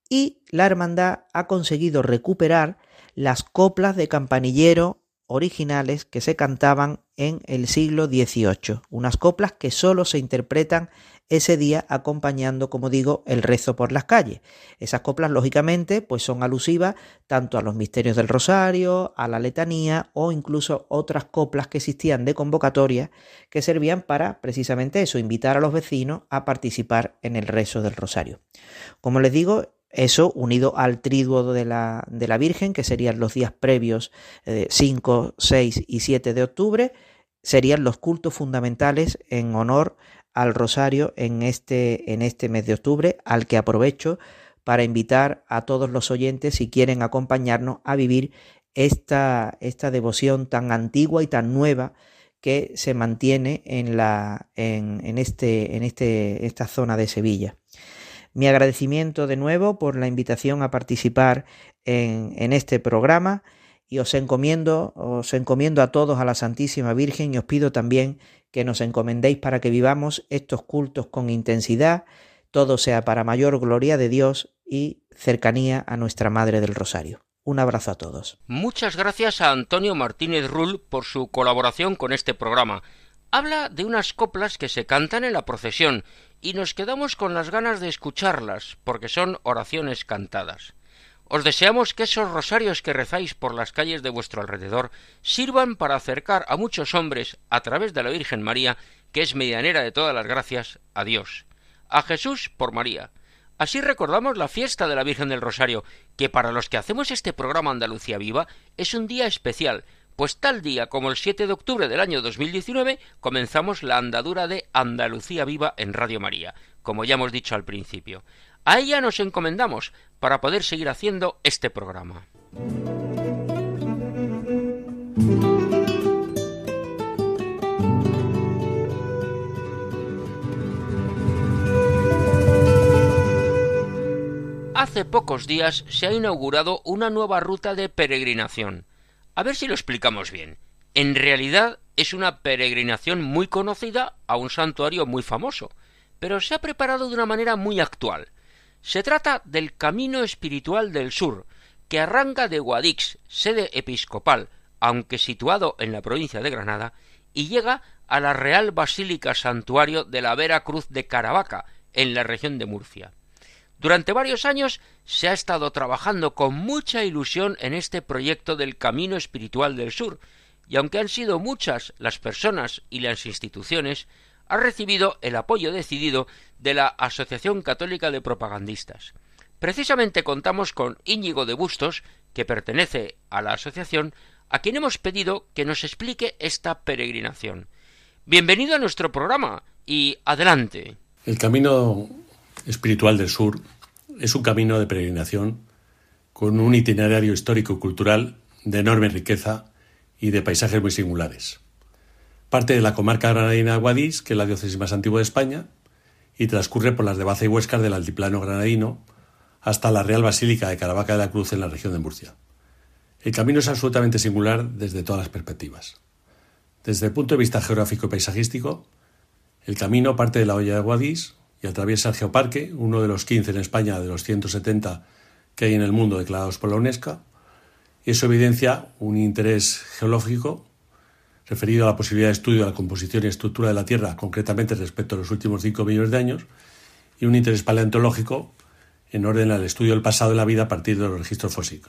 y la hermandad ha conseguido recuperar las coplas de campanillero originales que se cantaban en el siglo XVIII, unas coplas que solo se interpretan ese día acompañando, como digo, el rezo por las calles. Esas coplas, lógicamente, pues son alusivas tanto a los misterios del rosario, a la letanía o incluso otras coplas que existían de convocatoria que servían para precisamente eso, invitar a los vecinos a participar en el rezo del rosario. Como les digo, eso unido al triduo de la, de la Virgen, que serían los días previos 5, eh, 6 y 7 de octubre, serían los cultos fundamentales en honor al rosario en este, en este mes de octubre, al que aprovecho para invitar a todos los oyentes si quieren acompañarnos a vivir esta, esta devoción tan antigua y tan nueva que se mantiene en, la, en, en, este, en este, esta zona de Sevilla. Mi agradecimiento de nuevo por la invitación a participar en, en este programa y os encomiendo, os encomiendo a todos a la Santísima Virgen y os pido también que nos encomendéis para que vivamos estos cultos con intensidad, todo sea para mayor gloria de Dios y cercanía a nuestra Madre del Rosario. Un abrazo a todos. Muchas gracias a Antonio Martínez Rull por su colaboración con este programa. Habla de unas coplas que se cantan en la procesión y nos quedamos con las ganas de escucharlas porque son oraciones cantadas. Os deseamos que esos rosarios que rezáis por las calles de vuestro alrededor sirvan para acercar a muchos hombres a través de la Virgen María, que es medianera de todas las gracias, a Dios, a Jesús por María. Así recordamos la fiesta de la Virgen del Rosario, que para los que hacemos este programa Andalucía Viva es un día especial, pues tal día como el 7 de octubre del año 2019 comenzamos la andadura de Andalucía Viva en Radio María, como ya hemos dicho al principio. A ella nos encomendamos para poder seguir haciendo este programa. Hace pocos días se ha inaugurado una nueva ruta de peregrinación. A ver si lo explicamos bien. En realidad es una peregrinación muy conocida a un santuario muy famoso, pero se ha preparado de una manera muy actual. Se trata del Camino Espiritual del Sur, que arranca de Guadix, sede episcopal, aunque situado en la provincia de Granada, y llega a la Real Basílica Santuario de la Vera Cruz de Caravaca, en la región de Murcia. Durante varios años se ha estado trabajando con mucha ilusión en este proyecto del Camino Espiritual del Sur, y aunque han sido muchas las personas y las instituciones, ha recibido el apoyo decidido de la Asociación Católica de Propagandistas. Precisamente contamos con Íñigo de Bustos, que pertenece a la asociación, a quien hemos pedido que nos explique esta peregrinación. Bienvenido a nuestro programa y adelante. El Camino Espiritual del Sur es un camino de peregrinación con un itinerario histórico y cultural de enorme riqueza y de paisajes muy singulares. Parte de la comarca granadina de Guadix, que es la diócesis más antigua de España, y transcurre por las de Baza y Huescar del altiplano granadino hasta la Real Basílica de Caravaca de la Cruz en la región de Murcia. El camino es absolutamente singular desde todas las perspectivas. Desde el punto de vista geográfico y paisajístico, el camino parte de la Hoya de Guadix y atraviesa el Geoparque, uno de los 15 en España de los 170 que hay en el mundo declarados por la UNESCO, y eso evidencia un interés geológico referido a la posibilidad de estudio de la composición y estructura de la Tierra, concretamente respecto a los últimos 5 millones de años, y un interés paleontológico en orden al estudio del pasado de la vida a partir de los registros fósiles.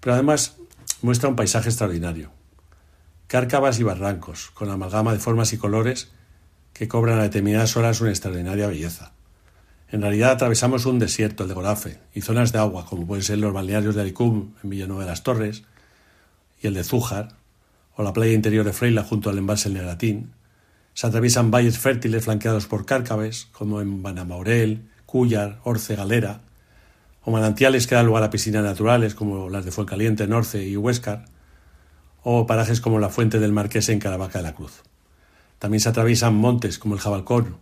Pero además muestra un paisaje extraordinario. Cárcavas y barrancos, con amalgama de formas y colores que cobran a determinadas horas una extraordinaria belleza. En realidad atravesamos un desierto, el de Gorafe, y zonas de agua, como pueden ser los balnearios de Alicum, en Villanueva de las Torres, y el de Zújar, o la playa interior de Freila junto al embalse El Negatín. Se atraviesan valles fértiles flanqueados por cárcaves, como en Banamaurel, Cúllar, Orce, Galera, o manantiales que dan lugar a piscinas naturales, como las de Fuencaliente, Norce y Huéscar, o parajes como la Fuente del Marqués en Caravaca de la Cruz. También se atraviesan montes como el Jabalcón,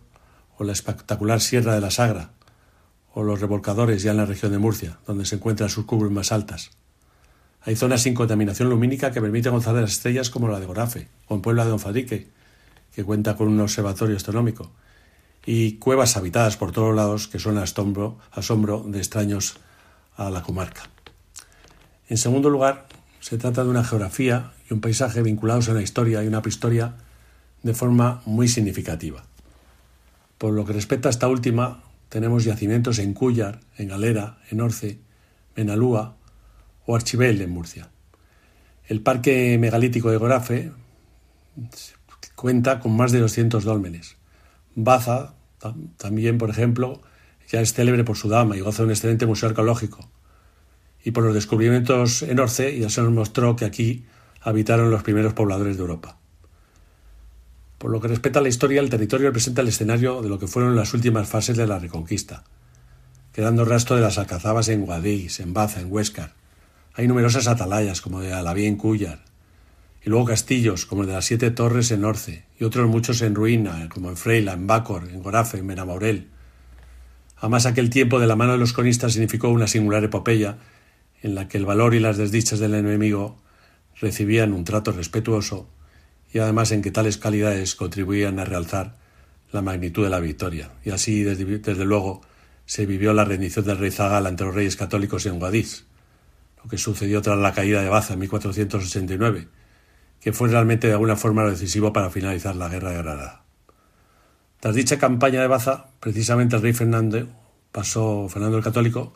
o la espectacular Sierra de la Sagra, o los revolcadores ya en la región de Murcia, donde se encuentran sus cumbres más altas. Hay zonas sin contaminación lumínica que permiten gozar de las estrellas como la de Gorafe o en Puebla de Don Fadrique, que cuenta con un observatorio astronómico, y cuevas habitadas por todos lados que son asombro, asombro de extraños a la comarca. En segundo lugar, Se trata de una geografía y un paisaje vinculados a la historia y una prehistoria de forma muy significativa. Por lo que respecta a esta última, tenemos yacimientos en Cúllar, en Galera, en Orce, Menalúa o Archibel en Murcia. El parque megalítico de Gorafe cuenta con más de 200 dólmenes. Baza, también, por ejemplo, ya es célebre por su dama y goza de un excelente museo arqueológico. Y por los descubrimientos en Orce ya se nos mostró que aquí habitaron los primeros pobladores de Europa. Por lo que respecta a la historia, el territorio representa el escenario de lo que fueron las últimas fases de la Reconquista, quedando rastro de las alcazabas en Guadix, en Baza, en Huéscar. Hay numerosas atalayas, como de Alaví en Cúllar, y luego castillos, como el de las Siete Torres en Orce, y otros muchos en ruina, como en Freila, en Bácor, en Gorafe, en Menamaurel. Además, aquel tiempo de la mano de los conistas significó una singular epopeya en la que el valor y las desdichas del enemigo recibían un trato respetuoso y además en que tales calidades contribuían a realzar la magnitud de la victoria. Y así, desde, luego, se vivió la rendición del rey Zagal ante los reyes católicos en Guadix, lo que sucedió tras la caída de Baza en 1489, que fue realmente de alguna forma decisivo para finalizar la guerra de Granada. Tras dicha campaña de Baza, precisamente el rey Fernando, pasó, el Católico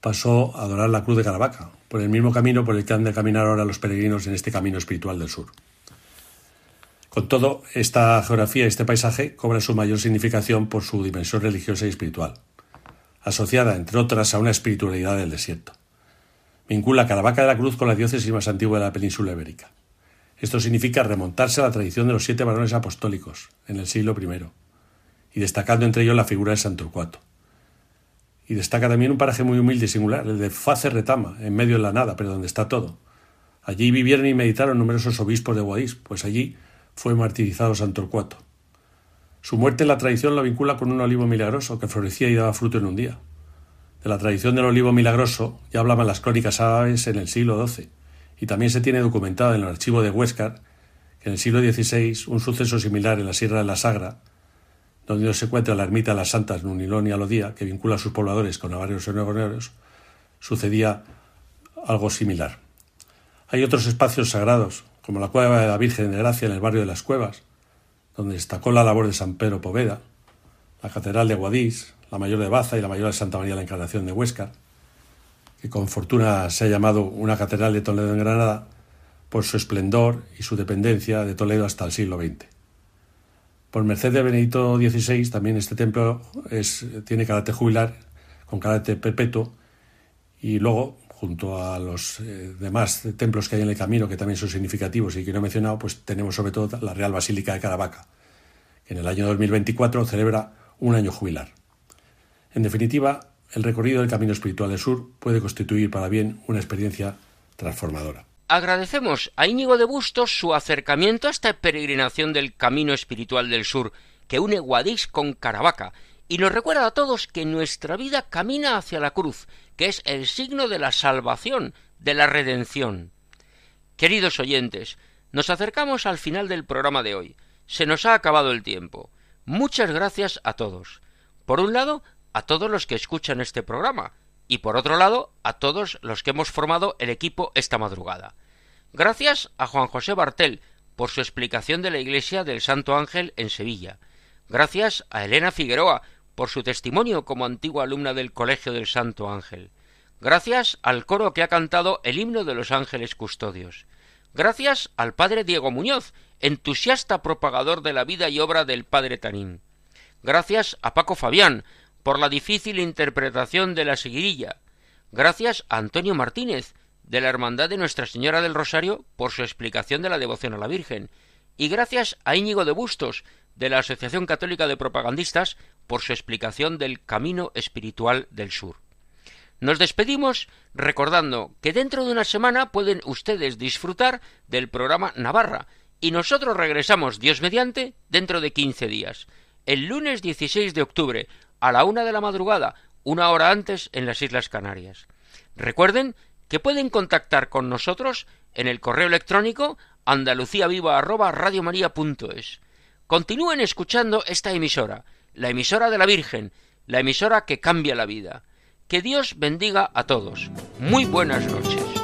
pasó a adorar la cruz de Caravaca, por el mismo camino por el que han de caminar ahora los peregrinos en este camino espiritual del sur. Con todo, esta geografía y este paisaje cobra su mayor significación por su dimensión religiosa y espiritual, asociada, entre otras, a una espiritualidad del desierto. Vincula Caravaca de la Cruz con la diócesis más antigua de la península ibérica. Esto significa remontarse a la tradición de los siete varones apostólicos, en el siglo I, y destacando entre ellos la figura de San Torcuato. Y destaca también un paraje muy humilde y singular, el de Face Retama, en medio de la nada, pero donde está todo. Allí vivieron y meditaron numerosos obispos de Guadix, pues allí fue martirizado San Torcuato. Su muerte en la tradición lo vincula con un olivo milagroso que florecía y daba fruto en un día. De la tradición del olivo milagroso ya hablaban las crónicas árabes en el siglo XII, y también se tiene documentado en el archivo de Huéscar que en el siglo XVI un suceso similar en la Sierra de la Sagra, donde se encuentra la ermita de las Santas Nunilón y Alodía, que vincula a sus pobladores con Navarios y Negoneros, sucedía algo similar. Hay otros espacios sagrados, como la cueva de la Virgen de Gracia en el barrio de las Cuevas, donde destacó la labor de San Pedro Poveda, la Catedral de Guadix, la Mayor de Baza y la Mayor de Santa María de la Encarnación de Huesca, que con fortuna se ha llamado una Catedral de Toledo en Granada por su esplendor y su dependencia de Toledo hasta el siglo XX. Por merced de Benedicto XVI, también este templo tiene carácter jubilar, con carácter perpetuo, y luego junto a los eh, demás templos que hay en el camino, que también son significativos y que no he mencionado, pues tenemos sobre todo la Real Basílica de Caravaca, que en el año 2024 celebra un año jubilar. En definitiva, el recorrido del Camino Espiritual del Sur puede constituir para bien una experiencia transformadora. Agradecemos a Íñigo de Bustos su acercamiento a esta peregrinación del Camino Espiritual del Sur, que une Guadix con Caravaca, y nos recuerda a todos que nuestra vida camina hacia la cruz, que es el signo de la salvación, de la redención. Queridos oyentes, nos acercamos al final del programa de hoy. Se nos ha acabado el tiempo. Muchas gracias a todos. Por un lado, a todos los que escuchan este programa, y por otro lado, a todos los que hemos formado el equipo esta madrugada. Gracias a Juan José Bartel por su explicación de la iglesia del Santo Ángel en Sevilla. Gracias a Elena Figueroa por su testimonio como antigua alumna del Colegio del Santo Ángel. Gracias al coro que ha cantado el himno de los ángeles custodios. Gracias al padre Diego Muñoz, entusiasta propagador de la vida y obra del padre Tanín. Gracias a Paco Fabián por la difícil interpretación de la seguirilla. Gracias a Antonio Martínez, de la Hermandad de Nuestra Señora del Rosario, por su explicación de la devoción a la Virgen. Y gracias a Íñigo de Bustos, de la Asociación Católica de Propagandistas por su explicación del camino espiritual del sur. Nos despedimos recordando que dentro de una semana pueden ustedes disfrutar del programa Navarra y nosotros regresamos, Dios mediante, dentro de quince días, el lunes 16 de octubre, a la una de la madrugada, una hora antes en las Islas Canarias. Recuerden que pueden contactar con nosotros en el correo electrónico andaluciaviva@radiomaria.es Continúen escuchando esta emisora, la emisora de la Virgen, la emisora que cambia la vida. Que Dios bendiga a todos. Muy buenas noches.